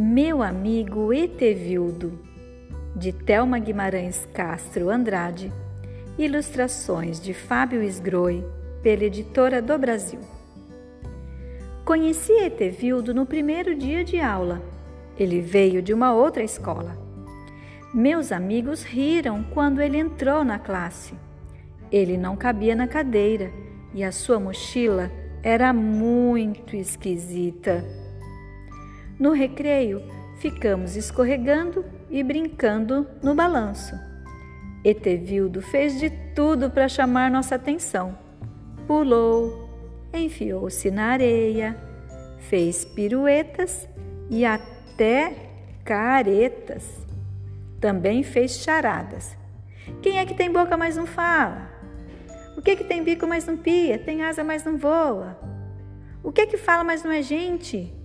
Meu amigo Etevildo, de Thelma Guimarães Castro Andrade, ilustrações de Fábio Esgroi, pela editora do Brasil. Conheci Etevildo no primeiro dia de aula. Ele veio de uma outra escola. Meus amigos riram quando ele entrou na classe. Ele não cabia na cadeira e a sua mochila era muito esquisita. No recreio, ficamos escorregando e brincando no balanço. Etevildo fez de tudo para chamar nossa atenção. Pulou, enfiou-se na areia, fez piruetas e até caretas. Também fez charadas. Quem é que tem boca, mas não fala? O que é que tem bico, mas não pia? Tem asa, mas não voa? O que é que fala, mas não é gente?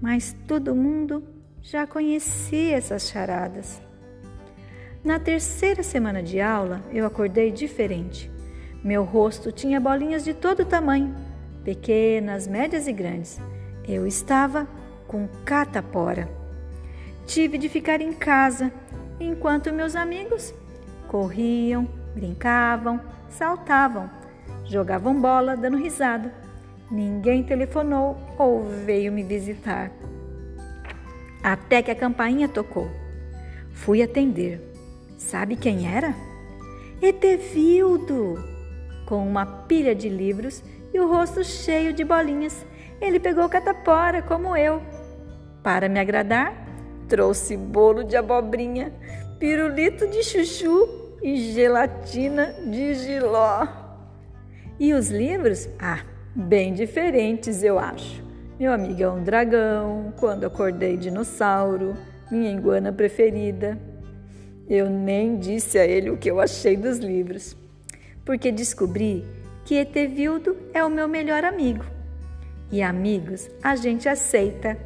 Mas todo mundo já conhecia essas charadas. Na terceira semana de aula, eu acordei diferente. Meu rosto tinha bolinhas de todo tamanho, pequenas, médias e grandes. Eu estava com catapora. Tive de ficar em casa enquanto meus amigos corriam, brincavam, saltavam, jogavam bola, dando risada Ninguém telefonou ou veio me visitar. Até que a campainha tocou. Fui atender. Sabe quem era? Etevildo! Com uma pilha de livros e o rosto cheio de bolinhas, ele pegou catapora como eu. Para me agradar, trouxe bolo de abobrinha, pirulito de chuchu e gelatina de giló. E os livros? Ah, bem diferentes, eu acho. Meu amigo é um dragão, quando acordei dinossauro, minha iguana preferida. Eu nem disse a ele o que eu achei dos livros, porque descobri que Etevildo é o meu melhor amigo. E amigos a gente aceita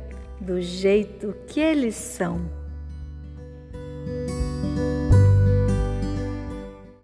do jeito que eles são.